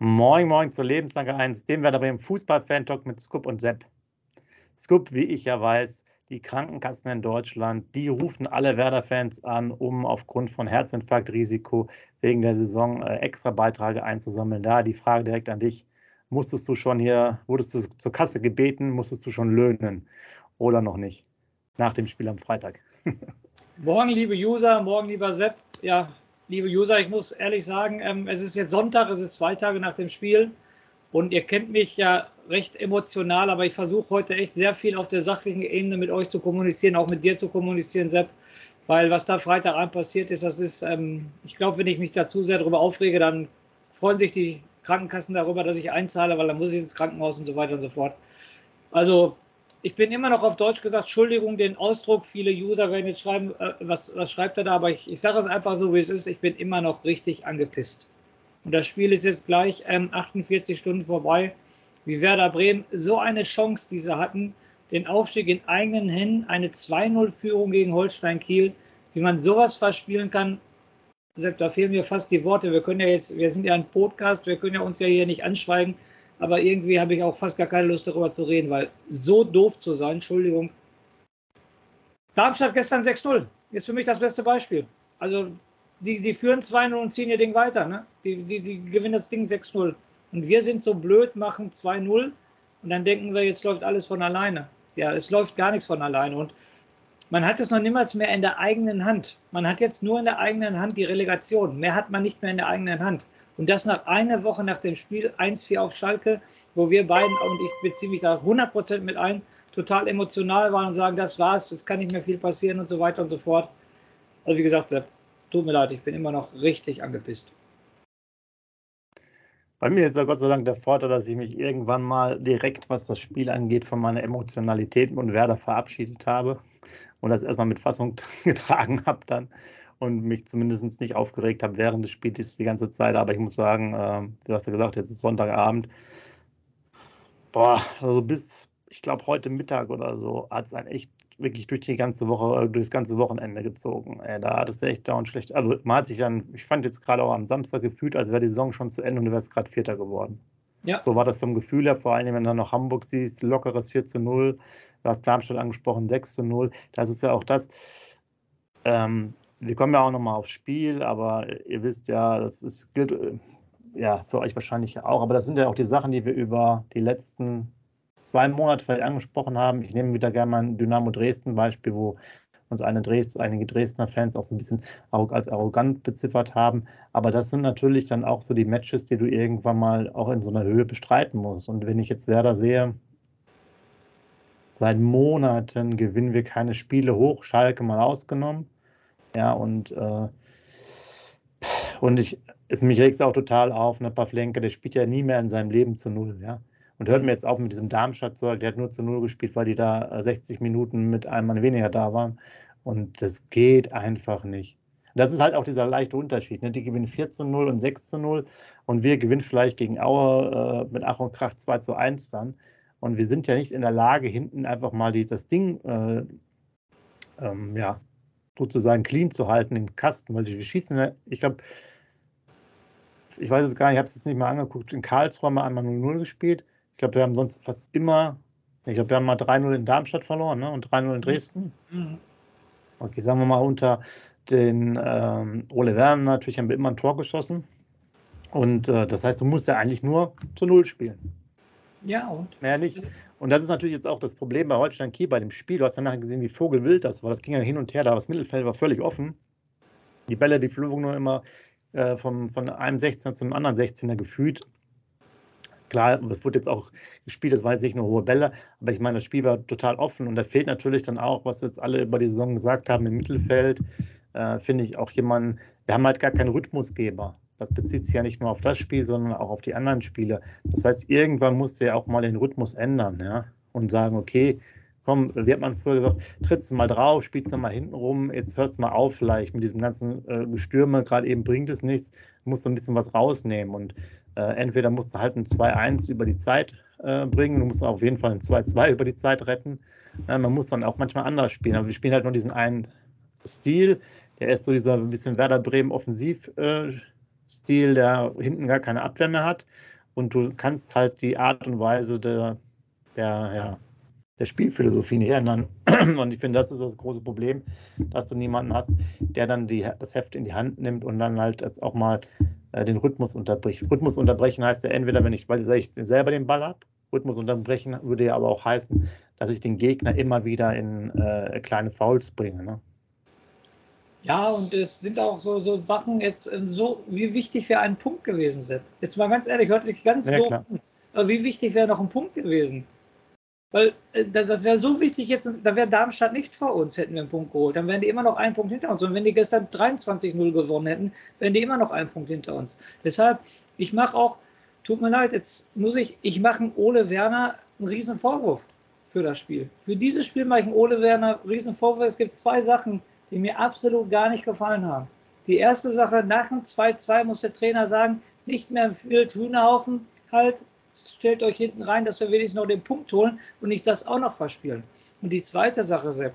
Moin, moin zur Lebenslage 1, dem Werder Bremen Fußball-Fan-Talk mit Scoop und Sepp. Scoop, wie ich ja weiß, die Krankenkassen in Deutschland, die rufen alle Werder-Fans an, um aufgrund von Herzinfarktrisiko wegen der Saison äh, extra Beiträge einzusammeln. Da die Frage direkt an dich. Musstest du schon hier, wurdest du zur Kasse gebeten, musstest du schon löhnen oder noch nicht? Nach dem Spiel am Freitag. morgen, liebe User, morgen, lieber Sepp. Ja, liebe User, ich muss ehrlich sagen, ähm, es ist jetzt Sonntag, es ist zwei Tage nach dem Spiel und ihr kennt mich ja recht emotional, aber ich versuche heute echt sehr viel auf der sachlichen Ebene mit euch zu kommunizieren, auch mit dir zu kommunizieren, Sepp, weil was da Freitagabend passiert ist, das ist, ähm, ich glaube, wenn ich mich da zu sehr darüber aufrege, dann freuen sich die Krankenkassen darüber, dass ich einzahle, weil dann muss ich ins Krankenhaus und so weiter und so fort. Also ich bin immer noch auf Deutsch gesagt, Entschuldigung, den Ausdruck, viele User werden jetzt schreiben, äh, was, was schreibt er da, aber ich, ich sage es einfach so, wie es ist, ich bin immer noch richtig angepisst. Und das Spiel ist jetzt gleich ähm, 48 Stunden vorbei. Wie Werder Bremen so eine Chance, die sie hatten, den Aufstieg in eigenen Händen, eine 2-0-Führung gegen Holstein Kiel, wie man sowas verspielen kann, Sepp, da fehlen mir fast die Worte. Wir können ja jetzt, wir sind ja ein Podcast, wir können ja uns ja hier nicht anschweigen aber irgendwie habe ich auch fast gar keine Lust darüber zu reden, weil so doof zu sein, Entschuldigung. Darmstadt gestern 6-0 ist für mich das beste Beispiel. Also die, die führen 2-0 und ziehen ihr Ding weiter. Ne? Die, die, die gewinnen das Ding 6-0. Und wir sind so blöd, machen 2-0 und dann denken wir, jetzt läuft alles von alleine. Ja, es läuft gar nichts von alleine. Und man hat es noch niemals mehr in der eigenen Hand. Man hat jetzt nur in der eigenen Hand die Relegation. Mehr hat man nicht mehr in der eigenen Hand. Und das nach einer Woche nach dem Spiel 1-4 auf Schalke, wo wir beiden, und ich beziehe mich da 100% mit ein, total emotional waren und sagen, das war's, das kann nicht mehr viel passieren und so weiter und so fort. Also wie gesagt, Sepp, tut mir leid, ich bin immer noch richtig angepisst. Bei mir ist da Gott sei Dank der Vorteil, dass ich mich irgendwann mal direkt, was das Spiel angeht, von meiner Emotionalität und Werder verabschiedet habe und das erstmal mit Fassung getragen habe dann und mich zumindest nicht aufgeregt habe während des Spiels die ganze Zeit. Aber ich muss sagen, äh, du hast ja gesagt, jetzt ist Sonntagabend. Boah, also bis, ich glaube, heute Mittag oder so hat es einen echt wirklich durch die ganze Woche, äh, durchs ganze Wochenende gezogen. Ey, da hat es echt dauernd schlecht. Also man hat sich dann, ich fand jetzt gerade auch am Samstag gefühlt, als wäre die Saison schon zu Ende und du wärst gerade Vierter geworden. Ja. So war das vom Gefühl her, vor allem wenn du dann noch Hamburg siehst, lockeres 4 zu 0, du hast Darmstadt angesprochen, 6 zu 0. Das ist ja auch das. Ähm, wir kommen ja auch nochmal aufs Spiel, aber ihr wisst ja, das ist, gilt äh, ja für euch wahrscheinlich auch, aber das sind ja auch die Sachen, die wir über die letzten zwei Monate vielleicht angesprochen haben. Ich nehme wieder gerne mal ein Dynamo Dresden Beispiel, wo uns eine Dresd, einige Dresdner Fans auch so ein bisschen als arrogant beziffert haben. Aber das sind natürlich dann auch so die Matches, die du irgendwann mal auch in so einer Höhe bestreiten musst. Und wenn ich jetzt Werder sehe, seit Monaten gewinnen wir keine Spiele hoch, Schalke mal ausgenommen. Ja, und, äh, und ich, es mich regt es auch total auf, ne, Pavlenka, der spielt ja nie mehr in seinem Leben zu Null, ja. Und hört mir jetzt auch mit diesem Darmstadt-Zeug, der hat nur zu Null gespielt, weil die da 60 äh, Minuten mit einem Mann weniger da waren. Und das geht einfach nicht. Das ist halt auch dieser leichte Unterschied. Ne? Die gewinnen 4 zu 0 und 6 zu 0 und wir gewinnen vielleicht gegen Aue äh, mit Ach und Krach 2 zu 1 dann. Und wir sind ja nicht in der Lage, hinten einfach mal die, das Ding äh, ähm, ja, sozusagen clean zu halten, den Kasten, weil wir schießen, ich glaube, ich weiß es gar nicht, ich habe es jetzt nicht mal angeguckt, in Karlsruhe haben wir einmal 0-0 gespielt. Ich glaube, wir haben sonst fast immer, ich glaube, wir haben mal 3-0 in Darmstadt verloren ne? und 3-0 in Dresden. Mhm. Okay, sagen wir mal, unter den ähm, Ole Werner natürlich haben wir immer ein Tor geschossen. Und äh, das heißt, du musst ja eigentlich nur zu Null spielen. Ja, und? Mehr nicht. Und das ist natürlich jetzt auch das Problem bei Holstein Kiel bei dem Spiel. Du hast ja nachher gesehen, wie vogelwild das war. Das ging ja hin und her, da das Mittelfeld war völlig offen. Die Bälle, die flogen nur immer äh, vom, von einem 16er zum anderen 16er gefühlt. Klar, es wurde jetzt auch gespielt, das waren jetzt nicht nur hohe Bälle, aber ich meine, das Spiel war total offen und da fehlt natürlich dann auch, was jetzt alle über die Saison gesagt haben, im Mittelfeld, äh, finde ich auch jemanden, wir haben halt gar keinen Rhythmusgeber. Das bezieht sich ja nicht nur auf das Spiel, sondern auch auf die anderen Spiele. Das heißt, irgendwann musst du ja auch mal den Rhythmus ändern, ja, und sagen, okay, komm, wie hat man früher gesagt, trittst du mal drauf, spielst du mal hinten rum, jetzt hörst du mal auf vielleicht mit diesem ganzen äh, Gestürme, gerade eben bringt es nichts, musst du ein bisschen was rausnehmen und äh, entweder musst du halt ein 2-1 über die Zeit äh, bringen, du musst auf jeden Fall ein 2-2 über die Zeit retten. man muss dann auch manchmal anders spielen, aber wir spielen halt nur diesen einen Stil, der ist so dieser ein bisschen Werder Bremen offensiv äh, Spielstil, der hinten gar keine Abwehr mehr hat. Und du kannst halt die Art und Weise der, der, ja, der Spielphilosophie nicht ändern. Und ich finde, das ist das große Problem, dass du niemanden hast, der dann die, das Heft in die Hand nimmt und dann halt jetzt auch mal äh, den Rhythmus unterbricht. Rhythmus unterbrechen heißt ja entweder, wenn ich, weil ich selber den Ball habe, Rhythmus unterbrechen würde ja aber auch heißen, dass ich den Gegner immer wieder in äh, kleine Fouls bringe. Ne? Ja, und es sind auch so, so Sachen jetzt ähm, so, wie wichtig wäre ein Punkt gewesen, Sepp. Jetzt mal ganz ehrlich, hört sich ganz ja, doof an. Aber wie wichtig wäre noch ein Punkt gewesen? Weil äh, das wäre so wichtig jetzt, da wäre Darmstadt nicht vor uns, hätten wir einen Punkt geholt. Dann wären die immer noch einen Punkt hinter uns. Und wenn die gestern 23-0 gewonnen hätten, wären die immer noch einen Punkt hinter uns. Deshalb, ich mache auch, tut mir leid, jetzt muss ich, ich mache Ole Werner einen riesen Vorwurf für das Spiel. Für dieses Spiel mache ich Ole Werner einen riesen Vorwurf. Es gibt zwei Sachen, die mir absolut gar nicht gefallen haben. Die erste Sache, nach dem 2-2 muss der Trainer sagen, nicht mehr viel Hühnerhaufen, halt, stellt euch hinten rein, dass wir wenigstens noch den Punkt holen und nicht das auch noch verspielen. Und die zweite Sache, Sepp,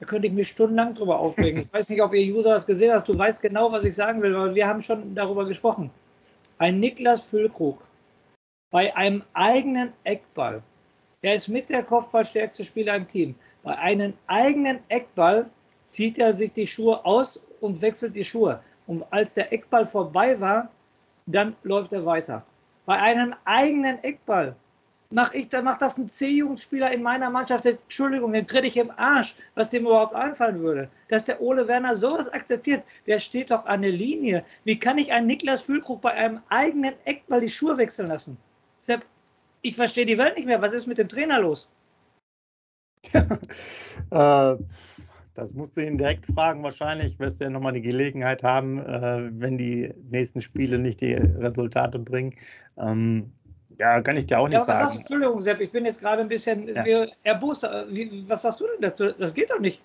da könnte ich mich stundenlang drüber aufregen. Ich weiß nicht, ob ihr User das gesehen hast. Du weißt genau, was ich sagen will, weil wir haben schon darüber gesprochen. Ein Niklas Füllkrug bei einem eigenen Eckball, der ist mit der Kopfballstärkste Spieler im Team, bei einem eigenen Eckball zieht er sich die Schuhe aus und wechselt die Schuhe. Und als der Eckball vorbei war, dann läuft er weiter bei einem eigenen Eckball. Mach ich, dann macht das ein C-Jugendspieler in meiner Mannschaft. Entschuldigung, den trete ich im Arsch, was dem überhaupt einfallen würde. Dass der Ole Werner sowas akzeptiert, der steht doch an der Linie. Wie kann ich einen Niklas Füllkrug bei einem eigenen Eckball die Schuhe wechseln lassen? Sepp, ich verstehe die Welt nicht mehr. Was ist mit dem Trainer los? äh, das musst du ihn direkt fragen, wahrscheinlich. Wirst du ja nochmal die Gelegenheit haben, äh, wenn die nächsten Spiele nicht die Resultate bringen. Ähm, ja, kann ich dir auch nicht ja, was sagen. Sagst du, Entschuldigung, Sepp, ich bin jetzt gerade ein bisschen ja. erbost. Wie, was sagst du denn dazu? Das geht doch nicht.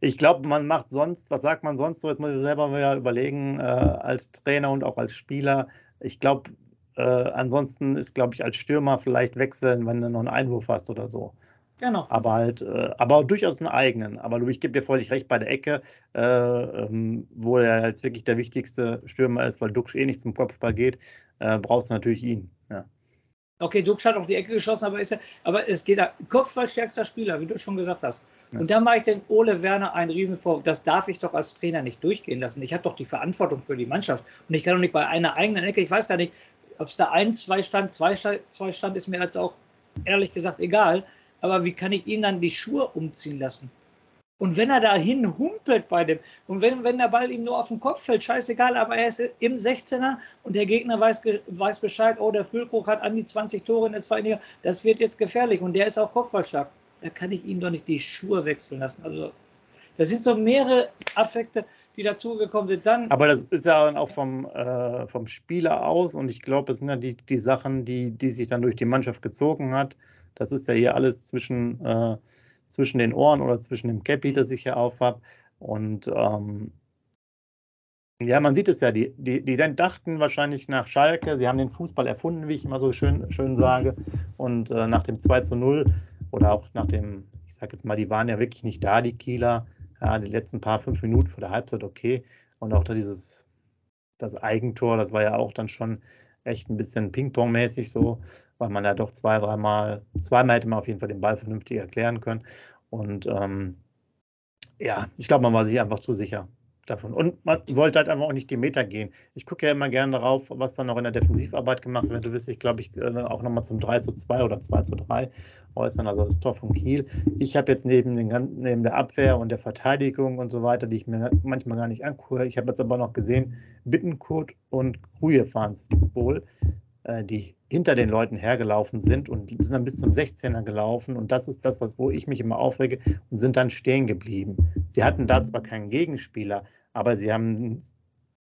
Ich glaube, man macht sonst, was sagt man sonst so? Jetzt muss ich selber mal überlegen, äh, als Trainer und auch als Spieler. Ich glaube, äh, ansonsten ist, glaube ich, als Stürmer vielleicht wechseln, wenn du noch einen Einwurf hast oder so. Genau. Aber halt, äh, aber durchaus einen eigenen. Aber ich gebe dir völlig recht bei der Ecke, äh, ähm, wo er jetzt wirklich der wichtigste Stürmer ist, weil Duxch eh nicht zum Kopfball geht, äh, brauchst du natürlich ihn. Ja. Okay, Duxch hat auf die Ecke geschossen, aber ist ja, aber es geht da, Kopfballstärkster Spieler, wie du schon gesagt hast. Ja. Und da mache ich den Ole Werner einen Riesenvorwurf. Das darf ich doch als Trainer nicht durchgehen lassen. Ich habe doch die Verantwortung für die Mannschaft. Und ich kann doch nicht bei einer eigenen Ecke, ich weiß gar nicht, ob es da eins, zwei stand, zwei, zwei stand, ist mir jetzt auch ehrlich gesagt egal aber wie kann ich ihn dann die Schuhe umziehen lassen? Und wenn er dahin humpelt bei dem, und wenn, wenn der Ball ihm nur auf den Kopf fällt, scheißegal, aber er ist im 16er und der Gegner weiß, weiß Bescheid, oh, der Füllkrug hat an die 20 Tore in der zweiten Liga, das wird jetzt gefährlich und der ist auch Kopfballstark. Da kann ich ihm doch nicht die Schuhe wechseln lassen. Also, das sind so mehrere Affekte, die dazugekommen sind. Dann aber das ist ja dann auch vom, äh, vom Spieler aus und ich glaube, das sind ja die, die Sachen, die, die sich dann durch die Mannschaft gezogen hat das ist ja hier alles zwischen, äh, zwischen den Ohren oder zwischen dem Cappy, das ich hier aufhab. Und ähm, ja, man sieht es ja, die, die, die dachten wahrscheinlich nach Schalke, sie haben den Fußball erfunden, wie ich immer so schön, schön sage. Und äh, nach dem 2 zu 0 oder auch nach dem, ich sage jetzt mal, die waren ja wirklich nicht da, die Kieler. Ja, die letzten paar fünf Minuten vor der Halbzeit okay. Und auch da dieses, das Eigentor, das war ja auch dann schon echt ein bisschen Ping-Pong-mäßig so, weil man ja doch zwei, dreimal, zweimal hätte man auf jeden Fall den Ball vernünftig erklären können. Und ähm, ja, ich glaube, man war sich einfach zu sicher davon. Und man wollte halt einfach auch nicht die Meter gehen. Ich gucke ja immer gerne darauf, was dann noch in der Defensivarbeit gemacht wird. Du wirst dich, glaube ich, äh, auch nochmal zum 3 zu 2 oder 2 zu 3 äußern, also das Tor von Kiel. Ich habe jetzt neben, den, neben der Abwehr und der Verteidigung und so weiter, die ich mir manchmal gar nicht angucke, ich habe jetzt aber noch gesehen, Bittenkurt und Kruje fahren es wohl, die hinter den Leuten hergelaufen sind und sind dann bis zum 16er gelaufen. Und das ist das, was, wo ich mich immer aufrege und sind dann stehen geblieben. Sie hatten da zwar keinen Gegenspieler, aber sie haben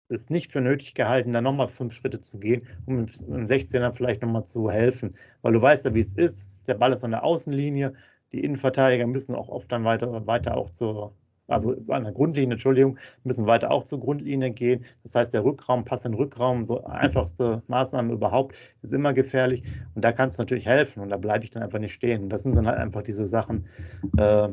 es nicht für nötig gehalten, da nochmal fünf Schritte zu gehen, um im 16er vielleicht nochmal zu helfen. Weil du weißt ja, wie es ist. Der Ball ist an der Außenlinie. Die Innenverteidiger müssen auch oft dann weiter, weiter auch zur, also an der Grundlinie, Entschuldigung, müssen weiter auch zur Grundlinie gehen. Das heißt, der Rückraum, Pass in den Rückraum, so einfachste Maßnahme überhaupt, ist immer gefährlich. Und da kann es natürlich helfen. Und da bleibe ich dann einfach nicht stehen. Und das sind dann halt einfach diese Sachen, äh,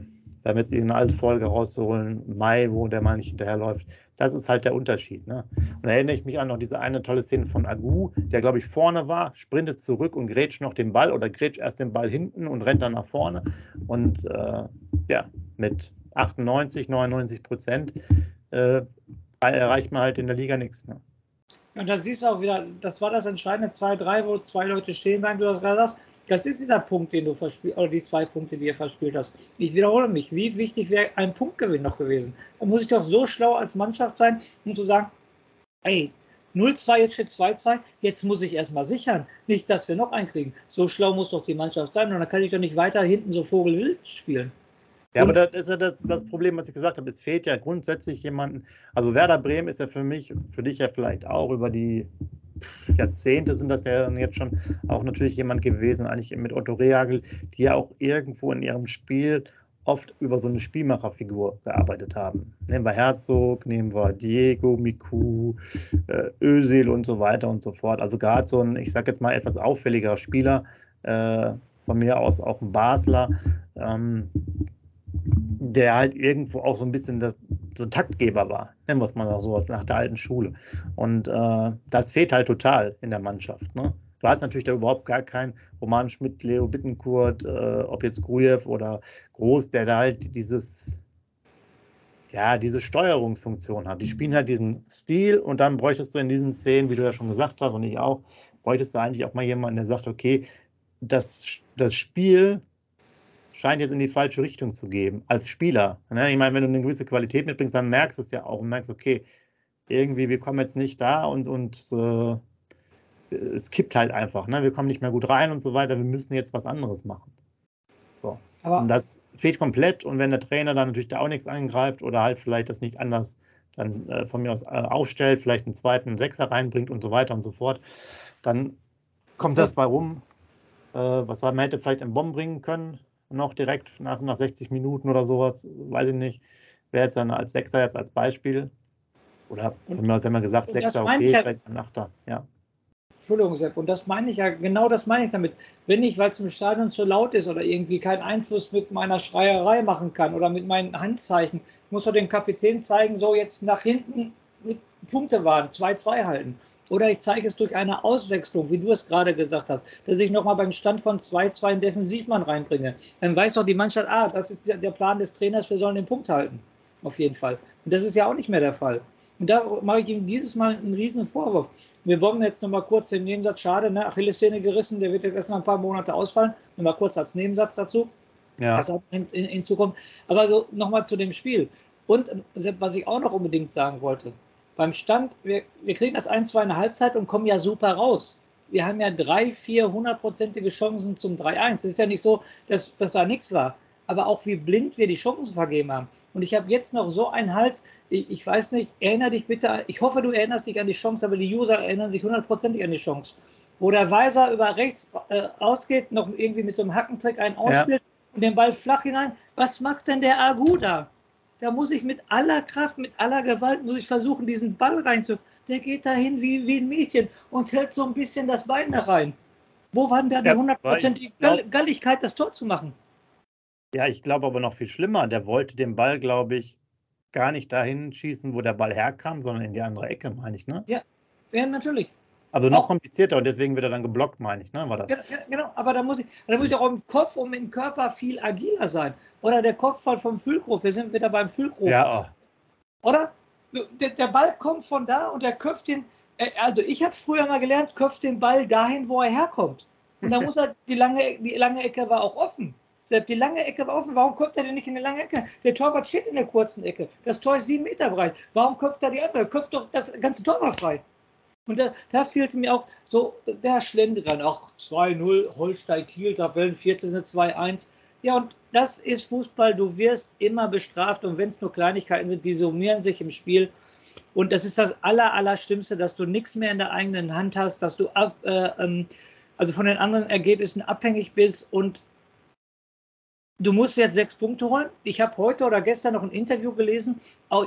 wir haben jetzt irgendeine alte Folge rauszuholen, Mai, wo der mal nicht hinterherläuft. Das ist halt der Unterschied. Ne? Und da erinnere ich mich an noch diese eine tolle Szene von Agu, der, glaube ich, vorne war, sprintet zurück und grätscht noch den Ball oder grätscht erst den Ball hinten und rennt dann nach vorne. Und äh, ja, mit 98, 99 Prozent äh, erreicht man halt in der Liga nichts. Ne? Und da siehst du auch wieder, das war das entscheidende 2-3, wo zwei Leute stehen bleiben, du hast gerade gesagt, das ist dieser Punkt, den du verspielt, oder die zwei Punkte, die ihr verspielt hast. Ich wiederhole mich, wie wichtig wäre ein Punktgewinn noch gewesen? Da muss ich doch so schlau als Mannschaft sein, um zu sagen, ey, 0-2, jetzt steht 2-2, jetzt muss ich erstmal sichern. Nicht, dass wir noch einen kriegen. So schlau muss doch die Mannschaft sein und dann kann ich doch nicht weiter hinten so Vogelwild spielen. Ja, aber das ist ja das, das, Problem, was ich gesagt habe. Es fehlt ja grundsätzlich jemanden. Also Werder Bremen ist ja für mich, für dich ja vielleicht auch über die Jahrzehnte sind das ja jetzt schon auch natürlich jemand gewesen, eigentlich mit Otto Rehagel, die ja auch irgendwo in ihrem Spiel oft über so eine Spielmacherfigur gearbeitet haben. Nehmen wir Herzog, nehmen wir Diego, Miku, äh, Özil und so weiter und so fort. Also gerade so ein, ich sag jetzt mal, etwas auffälligerer Spieler, äh, von mir aus auch ein Basler, ähm, der halt irgendwo auch so ein bisschen das, so ein Taktgeber war, nennen wir es mal sowas, nach der alten Schule. Und äh, das fehlt halt total in der Mannschaft. Ne? Du hast natürlich da überhaupt gar keinen Roman Schmidt, Leo Bittenkurt, äh, ob jetzt Grujew oder Groß, der da halt dieses, ja, diese Steuerungsfunktion hat. Die spielen halt diesen Stil und dann bräuchtest du in diesen Szenen, wie du ja schon gesagt hast und ich auch, bräuchtest du eigentlich auch mal jemanden, der sagt, okay, das, das Spiel scheint jetzt in die falsche Richtung zu gehen, als Spieler. Ne? Ich meine, wenn du eine gewisse Qualität mitbringst, dann merkst du es ja auch und merkst, okay, irgendwie, wir kommen jetzt nicht da und, und äh, es kippt halt einfach. Ne? Wir kommen nicht mehr gut rein und so weiter. Wir müssen jetzt was anderes machen. So. Und das fehlt komplett. Und wenn der Trainer dann natürlich da auch nichts eingreift oder halt vielleicht das nicht anders dann äh, von mir aus äh, aufstellt, vielleicht einen zweiten Sechser reinbringt und so weiter und so fort, dann kommt das bei rum. Äh, was man hätte vielleicht in Bomben bringen können, noch direkt nach, nach 60 Minuten oder sowas, weiß ich nicht. Wer jetzt dann als Sechser jetzt als Beispiel. Oder aus, wenn man gesagt, Sechser, okay, ja, vielleicht ein Achter, ja. Entschuldigung, Sepp, und das meine ich ja, genau das meine ich damit. Wenn ich, weil es im Stadion zu laut ist oder irgendwie keinen Einfluss mit meiner Schreierei machen kann oder mit meinen Handzeichen, ich muss doch dem Kapitän zeigen, so jetzt nach hinten Punkte waren, 2-2 halten. Oder ich zeige es durch eine Auswechslung, wie du es gerade gesagt hast, dass ich nochmal beim Stand von 2-2 einen Defensivmann reinbringe. Dann weiß doch die Mannschaft, ah, das ist der Plan des Trainers, wir sollen den Punkt halten. Auf jeden Fall. Und das ist ja auch nicht mehr der Fall. Und da mache ich ihm dieses Mal einen riesen Vorwurf. Wir wollen jetzt nochmal kurz den Nebensatz, schade, ne? Achillessehne gerissen, der wird jetzt erstmal ein paar Monate ausfallen. Nochmal kurz als Nebensatz dazu. Ja. Das in, in, in Zukunft. Aber so nochmal zu dem Spiel. Und was ich auch noch unbedingt sagen wollte, beim Stand, wir, wir kriegen das 1-2 in der Halbzeit und kommen ja super raus. Wir haben ja drei, vier hundertprozentige Chancen zum 3-1. Es ist ja nicht so, dass, dass da nichts war. Aber auch wie blind wir die Chancen vergeben haben. Und ich habe jetzt noch so einen Hals, ich, ich, weiß nicht, erinnere dich bitte, ich hoffe, du erinnerst dich an die Chance, aber die User erinnern sich hundertprozentig an die Chance. Wo der Weiser über rechts äh, ausgeht, noch irgendwie mit so einem Hackentrick einen ausspielt ja. und den Ball flach hinein. Was macht denn der Aguda? Da muss ich mit aller Kraft, mit aller Gewalt, muss ich versuchen, diesen Ball reinzu. Der geht dahin wie, wie ein Mädchen und hält so ein bisschen das Bein da rein. Wo war denn da die hundertprozentige ja, Galligkeit, das Tor zu machen? Ja, ich glaube aber noch viel schlimmer. Der wollte den Ball, glaube ich, gar nicht dahin schießen, wo der Ball herkam, sondern in die andere Ecke, meine ich, ne? Ja, ja natürlich. Also noch komplizierter und deswegen wird er dann geblockt, meine ich, ne? War das? Ja, genau, aber da muss ich, da muss ich auch im Kopf und im Körper viel agiler sein. Oder der Kopfball vom Füllkrug, wir sind wieder beim Füllkrug. Ja. Oh. Oder? Der, der, Ball kommt von da und der köpft den, äh, also ich habe früher mal gelernt, köpft den Ball dahin, wo er herkommt. Und da muss er, die lange, die lange Ecke war auch offen. Selbst die lange Ecke war offen. Warum köpft er denn nicht in die lange Ecke? Der Torwart steht in der kurzen Ecke. Das Tor ist sieben Meter breit. Warum köpft er die andere? Köpft doch das ganze Tor mal frei. Und da, da fehlte mir auch so der Schlendrian. Ach, 2-0, Holstein-Kiel, Tabellen 14, 2-1. Ja, und das ist Fußball. Du wirst immer bestraft. Und wenn es nur Kleinigkeiten sind, die summieren sich im Spiel. Und das ist das Aller, Allerschlimmste, dass du nichts mehr in der eigenen Hand hast, dass du ab, äh, ähm, also von den anderen Ergebnissen abhängig bist und Du musst jetzt sechs Punkte holen. Ich habe heute oder gestern noch ein Interview gelesen.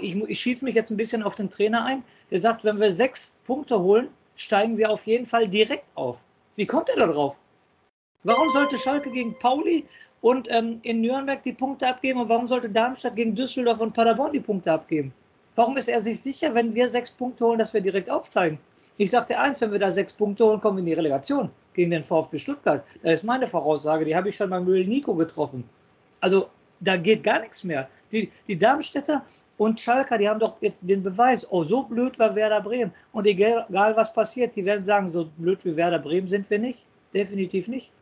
Ich, ich schieße mich jetzt ein bisschen auf den Trainer ein. Der sagt, wenn wir sechs Punkte holen, steigen wir auf jeden Fall direkt auf. Wie kommt er da drauf? Warum sollte Schalke gegen Pauli und ähm, in Nürnberg die Punkte abgeben und warum sollte Darmstadt gegen Düsseldorf und Paderborn die Punkte abgeben? Warum ist er sich sicher, wenn wir sechs Punkte holen, dass wir direkt aufsteigen? Ich sagte eins, wenn wir da sechs Punkte holen, kommen wir in die Relegation gegen den VfB Stuttgart. Das ist meine Voraussage, die habe ich schon beim Müll Nico getroffen. Also da geht gar nichts mehr. Die, die Darmstädter und Schalker, die haben doch jetzt den Beweis, oh, so blöd war Werder Bremen. Und egal, egal was passiert, die werden sagen, so blöd wie Werder Bremen sind wir nicht. Definitiv nicht.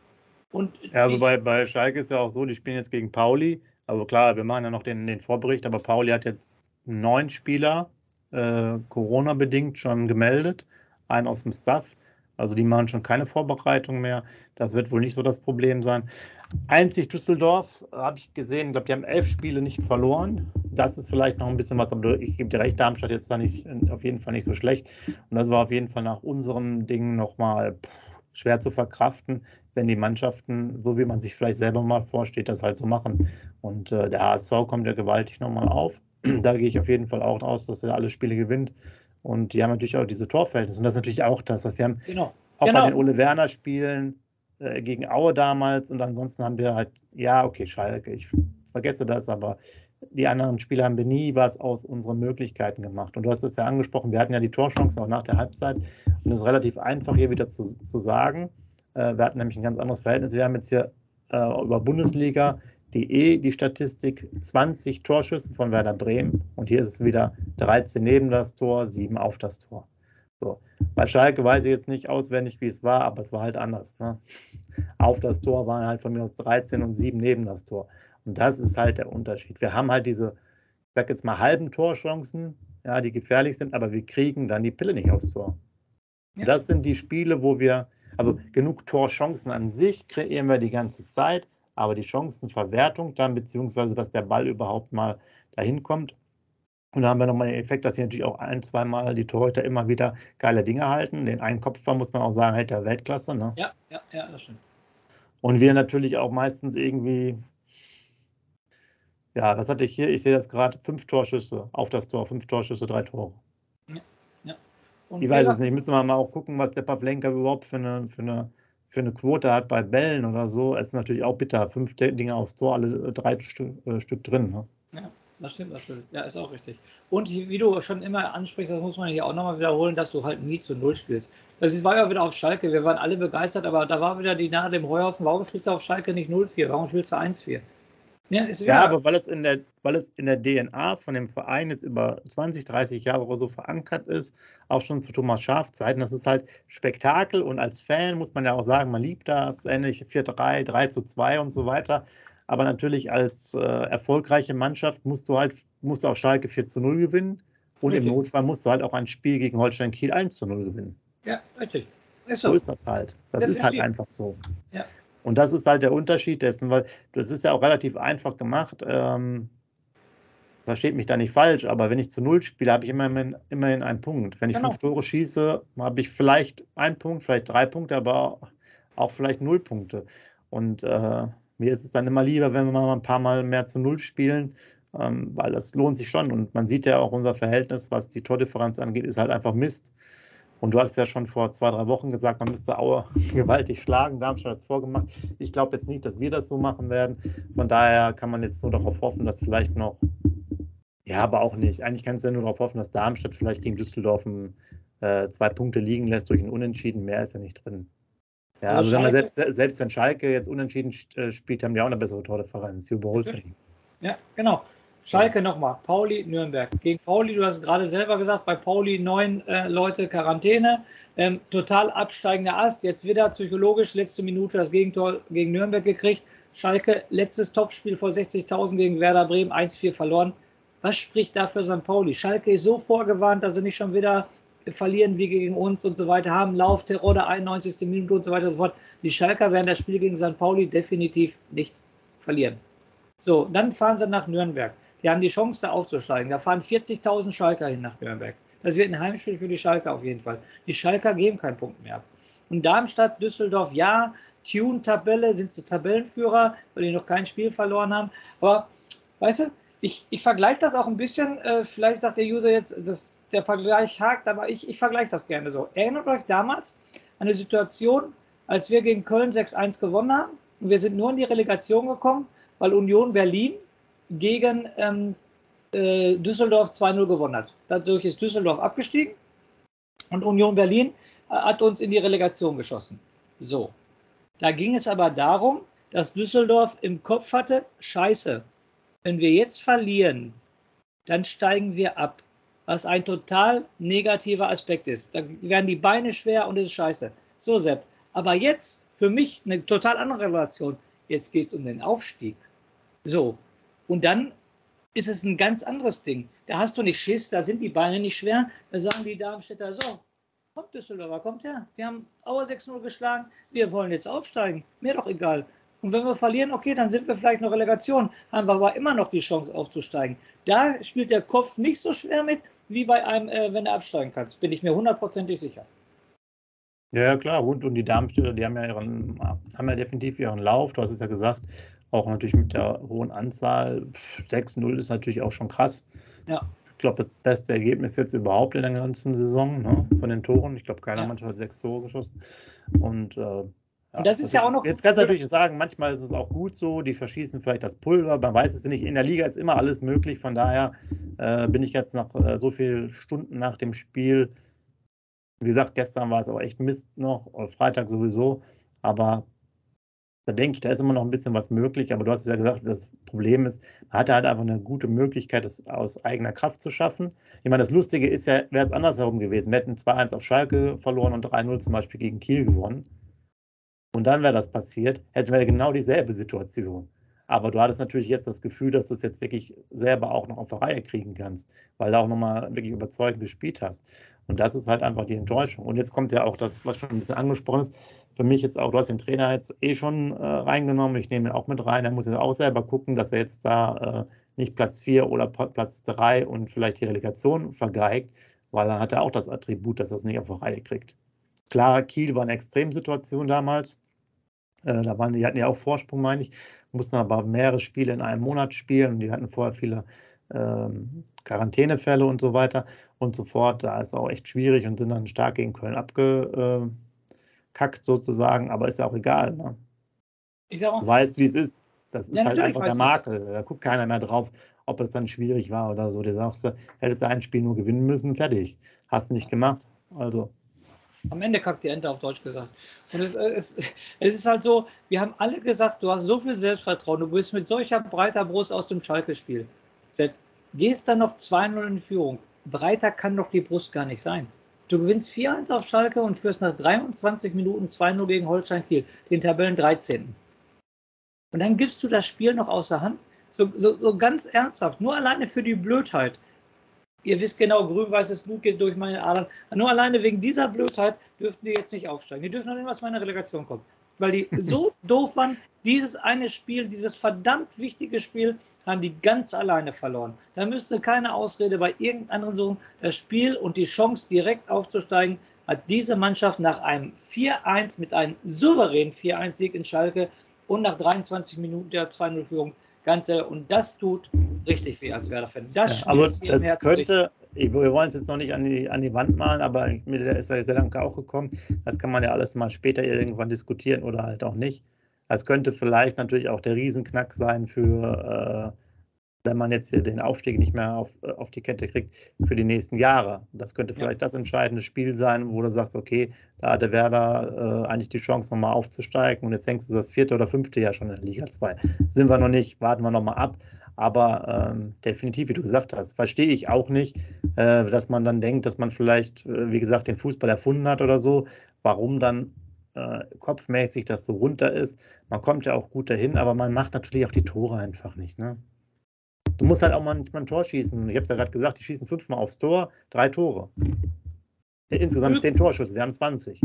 Und ja, also bei, bei Schalke ist ja auch so, die spielen jetzt gegen Pauli. Aber klar, wir machen ja noch den, den Vorbericht, aber Pauli hat jetzt neun Spieler äh, Corona-bedingt schon gemeldet, einen aus dem Staff. Also die machen schon keine Vorbereitung mehr. Das wird wohl nicht so das Problem sein. Einzig Düsseldorf habe ich gesehen, ich glaube, die haben elf Spiele nicht verloren. Das ist vielleicht noch ein bisschen was, aber ich gebe dir recht, Darmstadt jetzt da nicht, auf jeden Fall nicht so schlecht. Und das war auf jeden Fall nach unserem Ding nochmal schwer zu verkraften, wenn die Mannschaften, so wie man sich vielleicht selber mal vorstellt, das halt so machen. Und äh, der HSV kommt ja gewaltig nochmal auf. da gehe ich auf jeden Fall auch aus, dass er alle Spiele gewinnt. Und die haben natürlich auch diese Torverhältnisse. Und das ist natürlich auch das, was wir haben genau. auch genau. bei den Ole Werner Spielen äh, gegen Aue damals. Und ansonsten haben wir halt, ja, okay, Schalke, ich vergesse das, aber die anderen Spiele haben wir nie was aus unseren Möglichkeiten gemacht. Und du hast es ja angesprochen, wir hatten ja die Torchancen auch nach der Halbzeit. Und es ist relativ einfach hier wieder zu, zu sagen. Äh, wir hatten nämlich ein ganz anderes Verhältnis. Wir haben jetzt hier äh, über Bundesliga die die Statistik 20 Torschüsse von Werder Bremen und hier ist es wieder 13 neben das Tor, 7 auf das Tor. So. Bei Schalke weiß ich jetzt nicht auswendig, wie es war, aber es war halt anders. Ne? Auf das Tor waren halt von mir aus 13 und 7 neben das Tor. Und das ist halt der Unterschied. Wir haben halt diese, ich sag jetzt mal, halben Torchancen, ja, die gefährlich sind, aber wir kriegen dann die Pille nicht aufs Tor. Ja. Das sind die Spiele, wo wir, also genug Torchancen an sich kreieren wir die ganze Zeit, aber die Chancenverwertung dann, beziehungsweise dass der Ball überhaupt mal dahin kommt. Und da haben wir nochmal den Effekt, dass hier natürlich auch ein, zweimal die Torhüter immer wieder geile Dinge halten. Den einen Kopfball muss man auch sagen, hält der Weltklasse. Ne? Ja, ja, ja, das stimmt. Und wir natürlich auch meistens irgendwie, ja, was hatte ich hier? Ich sehe das gerade, fünf Torschüsse auf das Tor, fünf Torschüsse, drei Tore. Ja, ja. ich weiß es nicht, müssen wir mal auch gucken, was der Pavlenka überhaupt für eine, für eine für eine Quote hat bei Bällen oder so, ist natürlich auch bitter. Fünf Dinge aufs Tor, alle drei Stück, äh, Stück drin. Ne? Ja, das stimmt natürlich. Ja, ist auch richtig. Und wie du schon immer ansprichst, das muss man hier auch nochmal wiederholen, dass du halt nie zu Null spielst. Das war ja wieder auf Schalke. Wir waren alle begeistert, aber da war wieder die nahe dem Heuhaufen. Warum spielst du auf Schalke nicht 0-4? Warum spielst du 1-4? Ja, ja, aber weil es, in der, weil es in der DNA von dem Verein jetzt über 20, 30 Jahre oder so verankert ist, auch schon zu Thomas Schaaf Zeiten, das ist halt Spektakel und als Fan muss man ja auch sagen, man liebt das, ähnlich 4-3, 3 zu 2 und so weiter. Aber natürlich als äh, erfolgreiche Mannschaft musst du halt, musst du auf Schalke 4 zu 0 gewinnen und richtig. im Notfall musst du halt auch ein Spiel gegen Holstein Kiel 1 zu 0 gewinnen. Ja, richtig. Ist so. so ist das halt. Das, das ist halt einfach so. Ja. Und das ist halt der Unterschied dessen, weil das ist ja auch relativ einfach gemacht. Ähm, versteht mich da nicht falsch, aber wenn ich zu Null spiele, habe ich immerhin, immerhin einen Punkt. Wenn ich genau. fünf Tore schieße, habe ich vielleicht einen Punkt, vielleicht drei Punkte, aber auch vielleicht null Punkte. Und äh, mir ist es dann immer lieber, wenn wir mal ein paar Mal mehr zu Null spielen, ähm, weil das lohnt sich schon. Und man sieht ja auch unser Verhältnis, was die Tordifferenz angeht, ist halt einfach Mist. Und du hast ja schon vor zwei, drei Wochen gesagt, man müsste Aue gewaltig schlagen. Darmstadt hat es vorgemacht. Ich glaube jetzt nicht, dass wir das so machen werden. Von daher kann man jetzt nur darauf hoffen, dass vielleicht noch, ja, aber auch nicht. Eigentlich kannst du ja nur darauf hoffen, dass Darmstadt vielleicht gegen Düsseldorf äh, zwei Punkte liegen lässt durch ein Unentschieden. Mehr ist ja nicht drin. Ja, also, also selbst, selbst, wenn Schalke jetzt unentschieden äh, spielt, haben die auch eine bessere Tordifferenz. Sie überholt Ja, genau. Schalke nochmal, Pauli, Nürnberg. Gegen Pauli, du hast gerade selber gesagt, bei Pauli neun äh, Leute Quarantäne. Ähm, total absteigender Ast. Jetzt wieder psychologisch, letzte Minute das Gegentor gegen Nürnberg gekriegt. Schalke, letztes Topspiel vor 60.000 gegen Werder Bremen, 1-4 verloren. Was spricht da für St. Pauli? Schalke ist so vorgewarnt, dass sie nicht schon wieder verlieren wie gegen uns und so weiter haben. Lauf, Terror der 91. Minute und so weiter und so fort. Die Schalker werden das Spiel gegen St. Pauli definitiv nicht verlieren. So, dann fahren sie nach Nürnberg. Die haben die Chance, da aufzusteigen. Da fahren 40.000 Schalker hin nach Nürnberg. Das wird ein Heimspiel für die Schalker auf jeden Fall. Die Schalker geben keinen Punkt mehr. Und Darmstadt, Düsseldorf, ja, Tune-Tabelle, sind sie Tabellenführer, weil die noch kein Spiel verloren haben. Aber, weißt du, ich, ich vergleiche das auch ein bisschen, äh, vielleicht sagt der User jetzt, dass der Vergleich hakt, aber ich, ich vergleiche das gerne so. Erinnert euch damals an eine Situation, als wir gegen Köln 6-1 gewonnen haben. Und wir sind nur in die Relegation gekommen, weil Union Berlin gegen ähm, äh, Düsseldorf 2-0 gewonnen hat. Dadurch ist Düsseldorf abgestiegen und Union Berlin äh, hat uns in die Relegation geschossen. So. Da ging es aber darum, dass Düsseldorf im Kopf hatte, scheiße, wenn wir jetzt verlieren, dann steigen wir ab. Was ein total negativer Aspekt ist. Da werden die Beine schwer und es ist scheiße. So, Sepp. Aber jetzt für mich eine total andere Relation. Jetzt geht es um den Aufstieg. So. Und dann ist es ein ganz anderes Ding. Da hast du nicht Schiss, da sind die Beine nicht schwer. Da sagen die Darmstädter so, kommt Düsseldorfer, kommt her. Wir haben Auer 6-0 geschlagen, wir wollen jetzt aufsteigen. Mir doch egal. Und wenn wir verlieren, okay, dann sind wir vielleicht noch Relegation, haben wir aber immer noch die Chance aufzusteigen. Da spielt der Kopf nicht so schwer mit, wie bei einem, äh, wenn du absteigen kannst. Bin ich mir hundertprozentig sicher. Ja, klar, und, und die Darmstädter, die haben ja ihren, haben ja definitiv ihren Lauf. Du hast es ja gesagt, auch natürlich mit der hohen Anzahl. 6-0 ist natürlich auch schon krass. Ja. Ich glaube, das beste Ergebnis jetzt überhaupt in der ganzen Saison ne, von den Toren. Ich glaube, keiner ja. Mannschaft hat sechs Tore geschossen. Und, äh, ja, und das ist also, ja auch noch. Jetzt kannst du natürlich sagen, manchmal ist es auch gut so, die verschießen vielleicht das Pulver, man weiß es nicht. In der Liga ist immer alles möglich, von daher äh, bin ich jetzt nach äh, so vielen Stunden nach dem Spiel, wie gesagt, gestern war es aber echt Mist noch, oder Freitag sowieso, aber da denke ich, da ist immer noch ein bisschen was möglich, aber du hast es ja gesagt, das Problem ist, man hatte halt einfach eine gute Möglichkeit, das aus eigener Kraft zu schaffen. Ich meine, das Lustige ist ja, wäre es andersherum gewesen. Wir hätten 2-1 auf Schalke verloren und 3-0 zum Beispiel gegen Kiel gewonnen. Und dann wäre das passiert, hätten wir genau dieselbe Situation. Aber du hattest natürlich jetzt das Gefühl, dass du es jetzt wirklich selber auch noch auf der Reihe kriegen kannst, weil du auch nochmal wirklich überzeugend gespielt hast. Und das ist halt einfach die Enttäuschung. Und jetzt kommt ja auch das, was schon ein bisschen angesprochen ist. Für mich jetzt auch, du hast den Trainer jetzt eh schon äh, reingenommen. Ich nehme ihn auch mit rein. Er muss jetzt auch selber gucken, dass er jetzt da äh, nicht Platz 4 oder Platz 3 und vielleicht die Relegation vergeigt, weil dann hat er auch das Attribut, dass er es nicht auf der Reihe kriegt. Klar, Kiel war eine Extremsituation damals. Äh, da waren die hatten ja auch Vorsprung, meine ich, mussten aber mehrere Spiele in einem Monat spielen und die hatten vorher viele ähm, Quarantänefälle und so weiter und so fort. Da ist auch echt schwierig und sind dann stark gegen Köln abgekackt sozusagen, aber ist ja auch egal. Ne? Ich auch, du weißt, wie es ist. Das ist ja, halt einfach der Makel. Da guckt keiner mehr drauf, ob es dann schwierig war oder so. Du sagst, hättest du ein Spiel nur gewinnen müssen, fertig. Hast du nicht gemacht. Also. Am Ende kackt die Ente auf Deutsch gesagt. Und es, es, es, ist halt so, wir haben alle gesagt, du hast so viel Selbstvertrauen, du bist mit solcher breiter Brust aus dem Schalke-Spiel. Gehst dann noch 2-0 in Führung. Breiter kann doch die Brust gar nicht sein. Du gewinnst 4-1 auf Schalke und führst nach 23 Minuten 2-0 gegen Holstein Kiel, den Tabellen 13. Und dann gibst du das Spiel noch außer Hand. So, so, so ganz ernsthaft, nur alleine für die Blödheit Ihr wisst genau, grün-weißes Blut geht durch meine Adern. Nur alleine wegen dieser Blödheit dürften die jetzt nicht aufsteigen. Die dürfen noch nicht aus meiner Relegation kommen. Weil die so doof waren, dieses eine Spiel, dieses verdammt wichtige Spiel, haben die ganz alleine verloren. Da müsste keine Ausrede bei irgendeinem suchen. Das Spiel und die Chance, direkt aufzusteigen, hat diese Mannschaft nach einem 4-1 mit einem souveränen 4-1-Sieg in Schalke und nach 23 Minuten der 2-0-Führung Ganz und das tut richtig weh als Werder-Fan. Das, ja, aber das könnte, ich, wir wollen es jetzt noch nicht an die, an die Wand malen, aber mir ist der Gedanke auch gekommen, das kann man ja alles mal später irgendwann diskutieren oder halt auch nicht. Das könnte vielleicht natürlich auch der Riesenknack sein für äh, wenn man jetzt den Aufstieg nicht mehr auf, äh, auf die Kette kriegt für die nächsten Jahre. Das könnte vielleicht ja. das entscheidende Spiel sein, wo du sagst, okay, da hatte Werder äh, eigentlich die Chance, nochmal aufzusteigen und jetzt hängst du das vierte oder fünfte Jahr schon in der Liga 2. Sind wir noch nicht, warten wir nochmal ab. Aber ähm, definitiv, wie du gesagt hast, verstehe ich auch nicht, äh, dass man dann denkt, dass man vielleicht, äh, wie gesagt, den Fußball erfunden hat oder so. Warum dann äh, kopfmäßig das so runter ist? Man kommt ja auch gut dahin, aber man macht natürlich auch die Tore einfach nicht. Ne? Du musst halt auch manchmal ein Tor schießen. Ich habe es ja gerade gesagt, die schießen fünfmal aufs Tor, drei Tore. Insgesamt zehn Torschüsse, wir haben 20.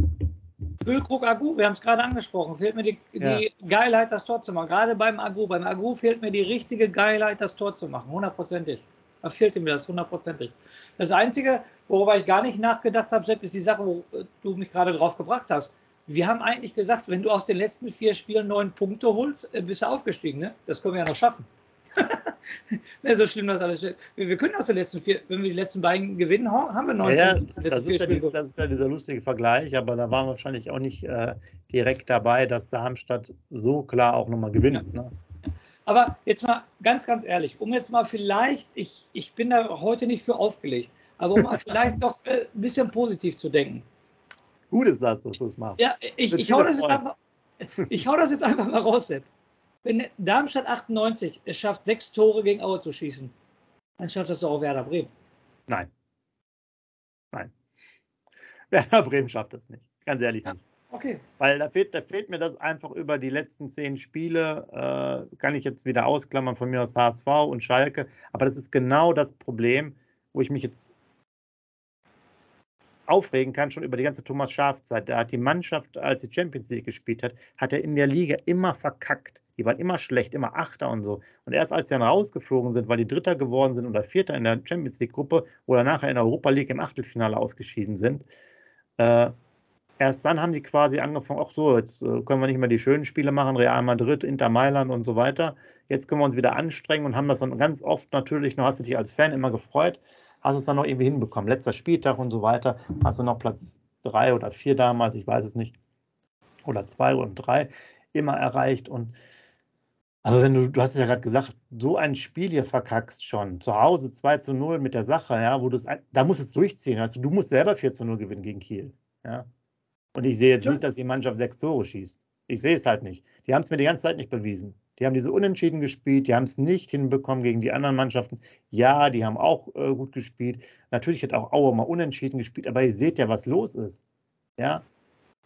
Füllkrug Agu, wir haben es gerade angesprochen, fehlt mir die, ja. die, Geilheit, das Tor zu machen. Gerade beim Agu. Beim Agu fehlt mir die richtige Geilheit, das Tor zu machen. Hundertprozentig. Da fehlt mir das hundertprozentig. Das Einzige, worüber ich gar nicht nachgedacht habe, Sepp, ist die Sache, wo du mich gerade drauf gebracht hast. Wir haben eigentlich gesagt, wenn du aus den letzten vier Spielen neun Punkte holst, äh, bist du aufgestiegen. Ne? Das können wir ja noch schaffen. ne, so schlimm das alles Wir, wir, können aus den letzten vier, wenn wir die letzten beiden gewinnen, haben wir neun ja, Punkte. Das ist, ja die, das ist, ja dieser lustige Vergleich, aber da waren wir wahrscheinlich auch nicht äh, direkt dabei, dass Darmstadt so klar auch nochmal gewinnt. Ja. Ne? Aber jetzt mal ganz, ganz ehrlich, um jetzt mal vielleicht, ich, ich bin da heute nicht für aufgelegt, aber um mal vielleicht doch äh, ein bisschen positiv zu denken. Gut ist das, dass du es machst. Ja, ich, ich, hau das jetzt einfach, ich hau das jetzt einfach mal raus, Sepp. Wenn Darmstadt 98 es schafft, sechs Tore gegen Aue zu schießen, dann schafft das doch auch Werder Bremen. Nein. Nein. Werder Bremen schafft das nicht. Ganz ehrlich nicht. Okay. Weil da fehlt, da fehlt mir das einfach über die letzten zehn Spiele, äh, kann ich jetzt wieder ausklammern von mir aus HSV und Schalke. Aber das ist genau das Problem, wo ich mich jetzt aufregen kann, schon über die ganze Thomas Schaf-Zeit. Da hat die Mannschaft, als die Champions League gespielt hat, hat er in der Liga immer verkackt. Die waren immer schlecht, immer Achter und so. Und erst als sie dann rausgeflogen sind, weil die Dritter geworden sind oder Vierter in der Champions League-Gruppe oder nachher in der Europa League im Achtelfinale ausgeschieden sind, äh, erst dann haben die quasi angefangen, ach so, jetzt äh, können wir nicht mehr die schönen Spiele machen, Real Madrid, Inter Mailand und so weiter. Jetzt können wir uns wieder anstrengen und haben das dann ganz oft natürlich, noch hast du dich als Fan immer gefreut, hast es dann noch irgendwie hinbekommen. Letzter Spieltag und so weiter, hast du noch Platz drei oder vier damals, ich weiß es nicht, oder zwei und drei immer erreicht und also wenn du, du hast es ja gerade gesagt, so ein Spiel hier verkackst schon, zu Hause 2 zu 0 mit der Sache, ja, wo du es, da musst es durchziehen, also du musst selber 4 zu 0 gewinnen gegen Kiel, ja. Und ich sehe jetzt ja. nicht, dass die Mannschaft sechs Tore schießt. Ich sehe es halt nicht. Die haben es mir die ganze Zeit nicht bewiesen. Die haben diese Unentschieden gespielt, die haben es nicht hinbekommen gegen die anderen Mannschaften. Ja, die haben auch äh, gut gespielt. Natürlich hat auch Aue mal unentschieden gespielt, aber ihr seht ja, was los ist. Ja,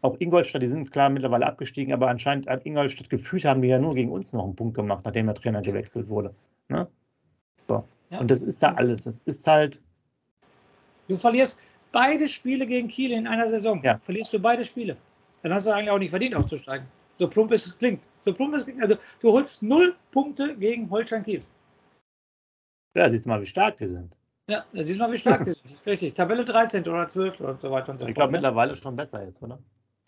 auch Ingolstadt, die sind klar mittlerweile abgestiegen, aber anscheinend hat Ingolstadt gefühlt, haben die ja nur gegen uns noch einen Punkt gemacht, nachdem der Trainer gewechselt wurde. Ne? So. Ja. Und das ist da alles. Das ist halt. Du verlierst, beide Spiele gegen Kiel in einer Saison. Ja. Verlierst du beide Spiele. Dann hast du eigentlich auch nicht verdient, aufzusteigen. So plump es klingt. So plump es klingt. Also du holst null Punkte gegen Holstein Kiel. Ja, siehst du mal, wie stark die sind. Ja, da siehst du mal, wie stark die sind. Richtig. Tabelle 13. oder 12. und so weiter und so fort. Ich glaube, ne? mittlerweile schon besser jetzt, oder?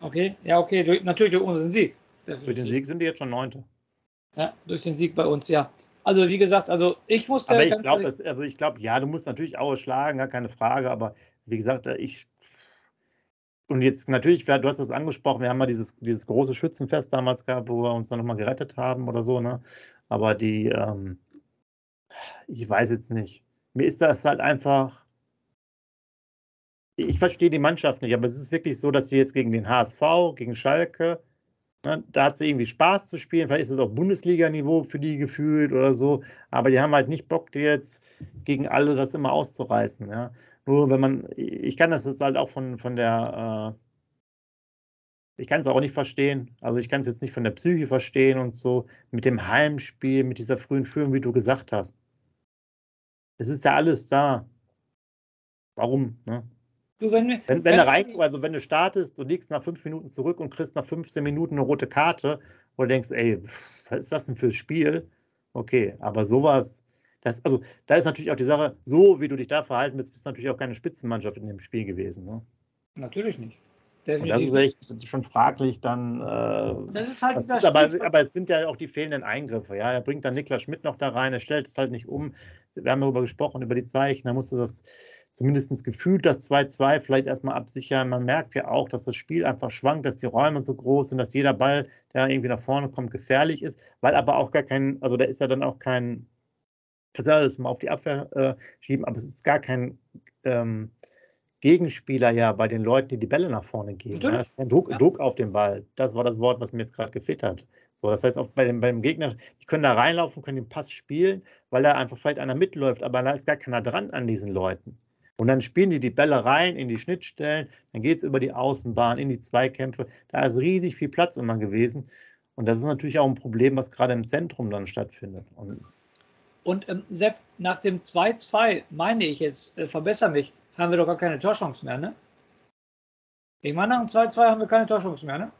Okay, ja, okay. Durch, natürlich durch unseren Sieg. Durch den Sieg sind die jetzt schon Neunte. Ja, durch den Sieg bei uns, ja. Also wie gesagt, also ich musste. Aber ich glaube, also ich glaube, ja, du musst natürlich auch schlagen, gar keine Frage, aber wie gesagt, ich. Und jetzt natürlich, du hast das angesprochen, wir haben mal dieses, dieses große Schützenfest damals gehabt, wo wir uns dann nochmal gerettet haben oder so, ne? Aber die, ähm, ich weiß jetzt nicht. Mir ist das halt einfach. Ich verstehe die Mannschaft nicht, aber es ist wirklich so, dass sie jetzt gegen den HSV, gegen Schalke, ne, da hat sie irgendwie Spaß zu spielen. Vielleicht ist es auch Bundesliga-Niveau für die gefühlt oder so, aber die haben halt nicht Bock, jetzt gegen alle das immer auszureißen. Ja. Nur wenn man, ich kann das jetzt halt auch von, von der, äh, ich kann es auch nicht verstehen. Also ich kann es jetzt nicht von der Psyche verstehen und so mit dem Heimspiel, mit dieser frühen Führung, wie du gesagt hast. Es ist ja alles da. Warum? Ne? Du, wenn, wenn, wenn, du rein, also wenn du startest, du liegst nach fünf Minuten zurück und kriegst nach 15 Minuten eine rote Karte, wo du denkst, ey, was ist das denn fürs Spiel? Okay, aber sowas, das, also da ist natürlich auch die Sache, so wie du dich da verhalten bist, bist du natürlich auch keine Spitzenmannschaft in dem Spiel gewesen. Ne? Natürlich nicht. Das ist echt schon fraglich dann. Äh, das ist halt das ist aber, aber, es sind ja auch die fehlenden Eingriffe. Ja, er bringt dann Niklas Schmidt noch da rein, er stellt es halt nicht um. Wir haben darüber gesprochen, über die Zeichen. Da musste das zumindest gefühlt das 2-2 vielleicht erstmal absichern. Man merkt ja auch, dass das Spiel einfach schwankt, dass die Räume so groß sind, dass jeder Ball, der irgendwie nach vorne kommt, gefährlich ist, weil aber auch gar kein, also da ist ja dann auch kein du alles mal auf die Abwehr äh, schieben, aber es ist gar kein ähm, Gegenspieler ja bei den Leuten, die die Bälle nach vorne geben. Ja, ist kein Druck, ja. Druck, auf den Ball. Das war das Wort, was mir jetzt gerade gefehlt hat. So, das heißt, auch bei dem, beim Gegner, die können da reinlaufen, können den Pass spielen, weil da einfach vielleicht einer mitläuft, aber da ist gar keiner dran an diesen Leuten. Und dann spielen die die Bälle rein in die Schnittstellen, dann geht es über die Außenbahn, in die Zweikämpfe. Da ist riesig viel Platz immer gewesen. Und das ist natürlich auch ein Problem, was gerade im Zentrum dann stattfindet. Und und ähm, Sepp, nach dem 2-2, meine ich jetzt, äh, verbessere mich, haben wir doch gar keine Torchance mehr, ne? Ich meine, nach dem 2-2 haben wir keine Torchance mehr, ne?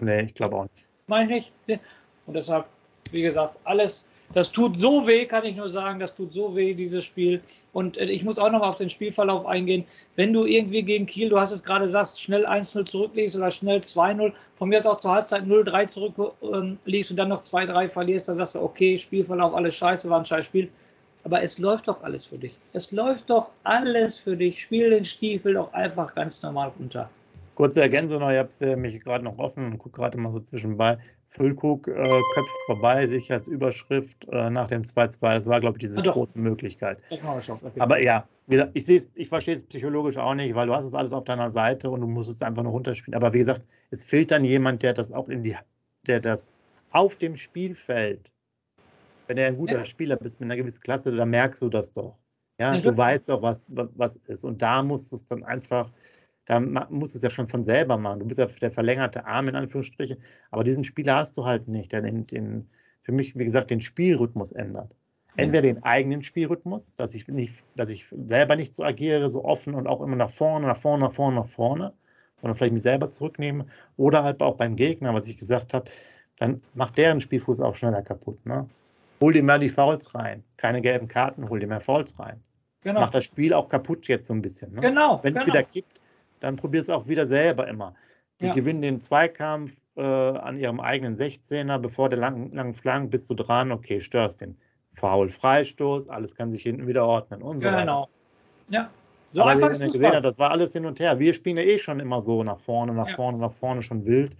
Nee, ich glaube auch nicht. Meine ich nicht. Und deshalb, wie gesagt, alles, Das tut so weh, kann ich nur sagen, das tut so weh, dieses Spiel. Und äh, ich muss auch noch mal auf den Spielverlauf eingehen. Wenn du irgendwie gegen Kiel, du hast es gerade gesagt, schnell 1-0 zurückliegst oder schnell 2-0, von mir aus auch zur Halbzeit 0-3 zurückliegst ähm, und dann noch 2-3 verlierst, dann sagst du, okay, Spielverlauf, alles scheiße, war ein scheiß Spiel. Aber es läuft doch alles für dich. Es läuft doch alles für dich. Spiel den Stiefel doch einfach ganz normal runter. Kurze Ergänzung noch, ich habe es mich gerade noch offen und gucke gerade mal so zwischenbei. Füllkrug äh, köpft vorbei, sich als Überschrift äh, nach dem 2-2. Das war, glaube ich, diese ah, große Möglichkeit. Okay. Aber ja, wie gesagt, ich, ich verstehe es psychologisch auch nicht, weil du hast es alles auf deiner Seite und du musst es einfach nur runterspielen. Aber wie gesagt, es fehlt dann jemand, der das auch in die, der das auf dem Spielfeld, wenn er ein guter ja. Spieler bist mit einer gewissen Klasse, dann merkst du das doch. Ja, ja du weißt doch, was, was ist. Und da musst du es dann einfach da musst du es ja schon von selber machen. Du bist ja der verlängerte Arm in Anführungsstrichen, aber diesen Spieler hast du halt nicht, der den, den für mich, wie gesagt, den Spielrhythmus ändert. Entweder den eigenen Spielrhythmus, dass ich, nicht, dass ich selber nicht so agiere, so offen und auch immer nach vorne, nach vorne, nach vorne, nach vorne, sondern vielleicht mich selber zurücknehme, oder halt auch beim Gegner, was ich gesagt habe, dann macht deren Spielfuß auch schneller kaputt. Ne? Hol dir mehr die Fouls rein. Keine gelben Karten, hol dir mehr Fouls rein. Genau. Macht das Spiel auch kaputt jetzt so ein bisschen. Ne? Genau. Wenn es genau. wieder kippt, dann probier es auch wieder selber immer. Die ja. gewinnen den Zweikampf äh, an ihrem eigenen 16er, bevor der langen, langen Flanken bist du dran, okay, störst den. Foul, Freistoß, alles kann sich hinten wieder ordnen und so genau. weiter. Ja. So Aber einfach ist gesehen hat, das war alles hin und her. Wir spielen ja eh schon immer so nach vorne, nach ja. vorne, nach vorne, schon wild.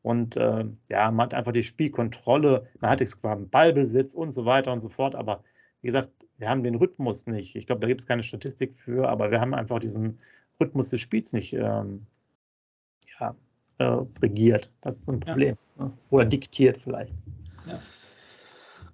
Und äh, ja, man hat einfach die Spielkontrolle, man hat jetzt quasi Ballbesitz und so weiter und so fort. Aber wie gesagt, wir haben den Rhythmus nicht. Ich glaube, da gibt es keine Statistik für, aber wir haben einfach diesen Rhythmus des Spiels nicht ähm, ja, äh, regiert. Das ist ein Problem. Ja. Ne? Oder diktiert vielleicht. Ja.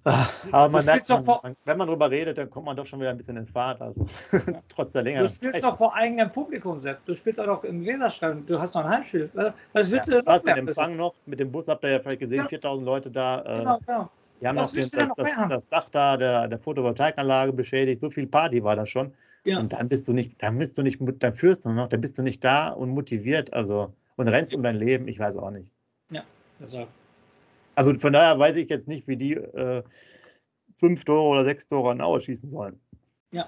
Ah, aber man merkt, man, man, wenn man darüber redet, dann kommt man doch schon wieder ein bisschen in Fahrt. Also ja. trotz der Länge. Du spielst doch vor eigenem Publikum, Sepp. Du spielst auch noch im Weserstadion. Du hast noch ein Heimspiel. Was willst ja, du denn noch? Den Empfang noch. Mit dem Bus habt ihr ja vielleicht gesehen, 4000 Leute da. Äh, genau, genau. Die haben Was noch, den, das, das, das, Dach da der, der Photovoltaikanlage beschädigt. So viel Party war das schon. Ja. Und dann bist du nicht, dann bist du nicht, dann führst du noch, dann bist du nicht da und motiviert, also und rennst um dein Leben, ich weiß auch nicht. Ja, deshalb. Also von daher weiß ich jetzt nicht, wie die äh, fünf Tore oder sechs Tore an Aue schießen sollen. Ja.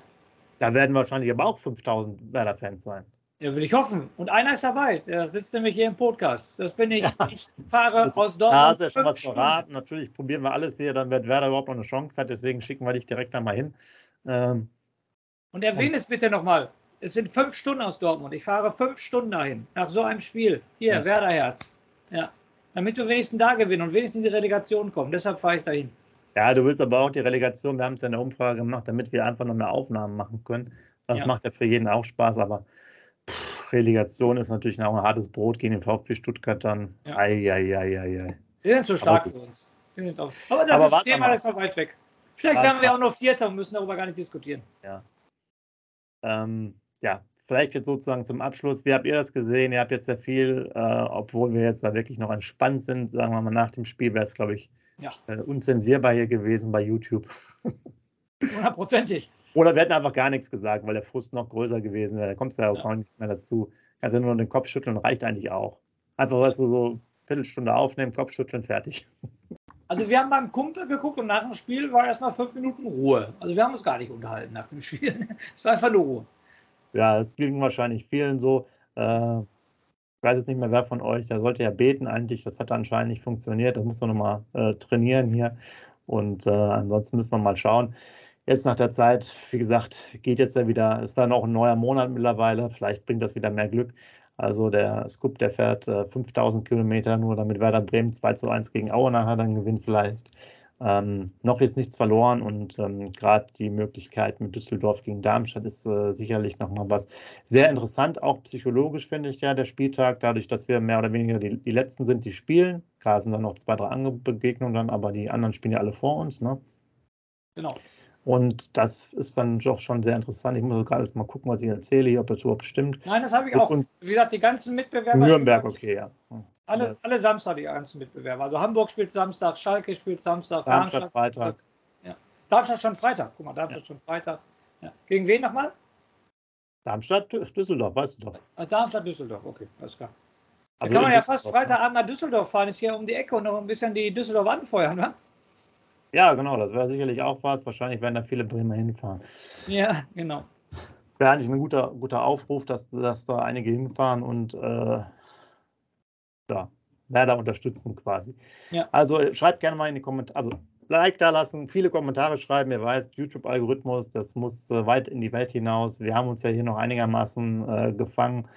Da werden wahrscheinlich aber auch 5000 Werder-Fans sein. Ja, will ich hoffen. Und einer ist dabei, der sitzt nämlich hier im Podcast. Das bin ich. Ja. Ich fahre aus Dortmund. Da hast du ja schon was verraten. Natürlich probieren wir alles hier, dann wird Werder überhaupt noch eine Chance hat. Deswegen schicken wir dich direkt da mal hin. Ähm, und erwähne es bitte nochmal. Es sind fünf Stunden aus Dortmund. Ich fahre fünf Stunden dahin, nach so einem Spiel. Hier, ja. Werderherz. Ja. Damit wir wenigstens da gewinnen und wenigstens in die Relegation kommen. Deshalb fahre ich dahin. Ja, du willst aber auch die Relegation. Wir haben es ja in der Umfrage gemacht, damit wir einfach noch mehr Aufnahmen machen können. Das ja. macht ja für jeden auch Spaß, aber pff, Relegation ist natürlich auch ein hartes Brot gegen den VfB Stuttgart dann. Ja. Ei, ei, ei, ei, ei. Wir sind zu stark für uns. Aber das aber ist Thema, ist noch weit weg. Vielleicht werden wir auch noch Vierter und müssen darüber gar nicht diskutieren. Ja. Ähm, ja, vielleicht jetzt sozusagen zum Abschluss. Wie habt ihr das gesehen? Ihr habt jetzt sehr viel, äh, obwohl wir jetzt da wirklich noch entspannt sind, sagen wir mal nach dem Spiel, wäre es, glaube ich, ja. äh, unzensierbar hier gewesen bei YouTube. Hundertprozentig. Oder wir hätten einfach gar nichts gesagt, weil der Frust noch größer gewesen wäre. Da kommst du ja auch ja. gar nicht mehr dazu. Kannst ja nur den Kopf schütteln, reicht eigentlich auch. Einfach, weißt du, so Viertelstunde aufnehmen, Kopf schütteln, fertig. Also wir haben beim Kumpel geguckt und nach dem Spiel war erstmal fünf Minuten Ruhe. Also wir haben uns gar nicht unterhalten nach dem Spiel. Es war einfach nur Ruhe. Ja, es ging wahrscheinlich vielen so. Äh, ich weiß jetzt nicht mehr, wer von euch, der sollte ja beten eigentlich. Das hat anscheinend nicht funktioniert. Das muss man nochmal äh, trainieren hier. Und äh, ansonsten müssen wir mal schauen. Jetzt nach der Zeit, wie gesagt, geht jetzt ja wieder, ist dann auch ein neuer Monat mittlerweile. Vielleicht bringt das wieder mehr Glück. Also der Scoop, der fährt äh, 5000 Kilometer, nur damit Werder Bremen 2 zu 1 gegen Aue nachher dann gewinnt vielleicht. Ähm, noch ist nichts verloren und ähm, gerade die Möglichkeit mit Düsseldorf gegen Darmstadt ist äh, sicherlich nochmal was sehr interessant, auch psychologisch finde ich ja der Spieltag, dadurch, dass wir mehr oder weniger die, die Letzten sind, die spielen. Klar sind dann noch zwei, drei andere Begegnungen dann, aber die anderen spielen ja alle vor uns. Ne? Genau. Und das ist dann doch schon sehr interessant. Ich muss gerade mal gucken, was ich erzähle, ob das überhaupt stimmt. Nein, das habe ich auch. Wie gesagt, die ganzen Mitbewerber. Nürnberg, okay, ja. Alle, alle Samstag die ganzen Mitbewerber. Also Hamburg spielt Samstag, Schalke spielt Samstag, Darmstadt, Darmstadt Freitag. Ja. Darmstadt schon Freitag. Guck mal, Darmstadt ja. schon Freitag. Ja. Gegen wen nochmal? Darmstadt, Düsseldorf, weißt du doch. Ah, Darmstadt, Düsseldorf, okay, alles klar. Da kann man ja fast Freitagabend nach Düsseldorf fahren, ist hier um die Ecke und noch ein bisschen die Düsseldorf anfeuern, ne? Ja, genau, das wäre sicherlich auch was. Wahrscheinlich werden da viele Bremer hinfahren. Ja, genau. Wäre eigentlich ein guter, guter Aufruf, dass, dass da einige hinfahren und äh, ja, Werder unterstützen quasi. Ja. Also schreibt gerne mal in die Kommentare, also Like da lassen, viele Kommentare schreiben. Ihr weißt, YouTube-Algorithmus, das muss äh, weit in die Welt hinaus. Wir haben uns ja hier noch einigermaßen äh, gefangen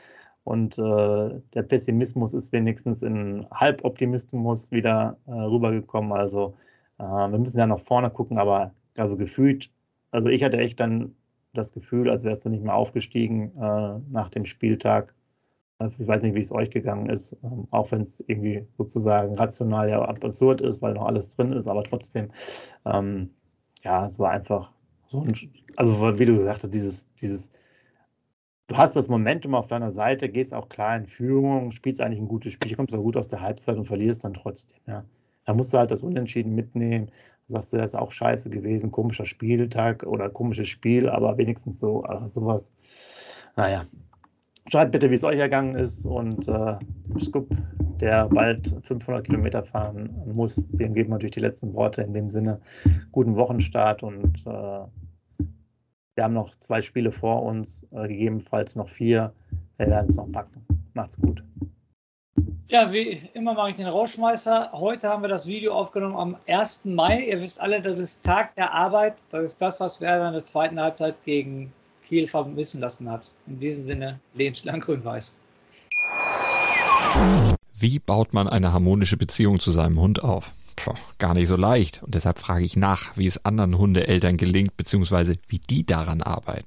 und äh, der Pessimismus ist wenigstens in Halboptimismus wieder äh, rübergekommen. Also äh, wir müssen ja nach vorne gucken, aber also gefühlt, also ich hatte echt dann das Gefühl, als wärst du nicht mehr aufgestiegen äh, nach dem Spieltag. Also ich weiß nicht, wie es euch gegangen ist, ähm, auch wenn es irgendwie sozusagen rational ja absurd ist, weil noch alles drin ist, aber trotzdem, ähm, ja, es war einfach so ein, also wie du gesagt hast, dieses, dieses, du hast das Momentum auf deiner Seite, gehst auch klar in Führung, spielst eigentlich ein gutes Spiel, kommst auch gut aus der Halbzeit und verlierst dann trotzdem, ja. Da musst du halt das Unentschieden mitnehmen. Da sagst du, das ist auch scheiße gewesen, komischer Spieltag oder komisches Spiel, aber wenigstens so, ach, sowas. Naja, Schreibt bitte, wie es euch ergangen ist und äh, Scoop, der bald 500 Kilometer fahren muss, dem geben wir natürlich die letzten Worte in dem Sinne. Guten Wochenstart und äh, wir haben noch zwei Spiele vor uns, äh, gegebenenfalls noch vier. Wir werden es noch packen. Macht's gut. Ja, wie immer mache ich den Rauschmeißer. Heute haben wir das Video aufgenommen am 1. Mai. Ihr wisst alle, das ist Tag der Arbeit. Das ist das, was wir in der zweiten Halbzeit gegen Kiel vermissen lassen hat. In diesem Sinne, lebenslang grün-weiß. Wie baut man eine harmonische Beziehung zu seinem Hund auf? Puh, gar nicht so leicht. Und deshalb frage ich nach, wie es anderen Hundeeltern gelingt, beziehungsweise wie die daran arbeiten.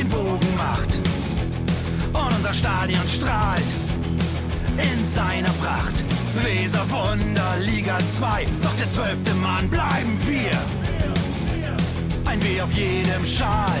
Den Bogen macht. Und unser Stadion strahlt in seiner Pracht. Weser Wunder, Liga 2, doch der zwölfte Mann bleiben wir. Ein W auf jedem Schal,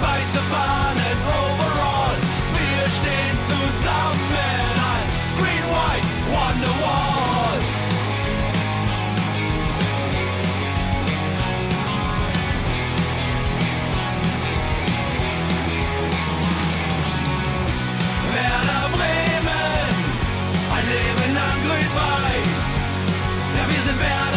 weiße Fahnen overall. Wir stehen zusammen als Green White Wonderwall. Werder Bremen, ein Leben lang grün-weiß. Ja, wir sind Werder.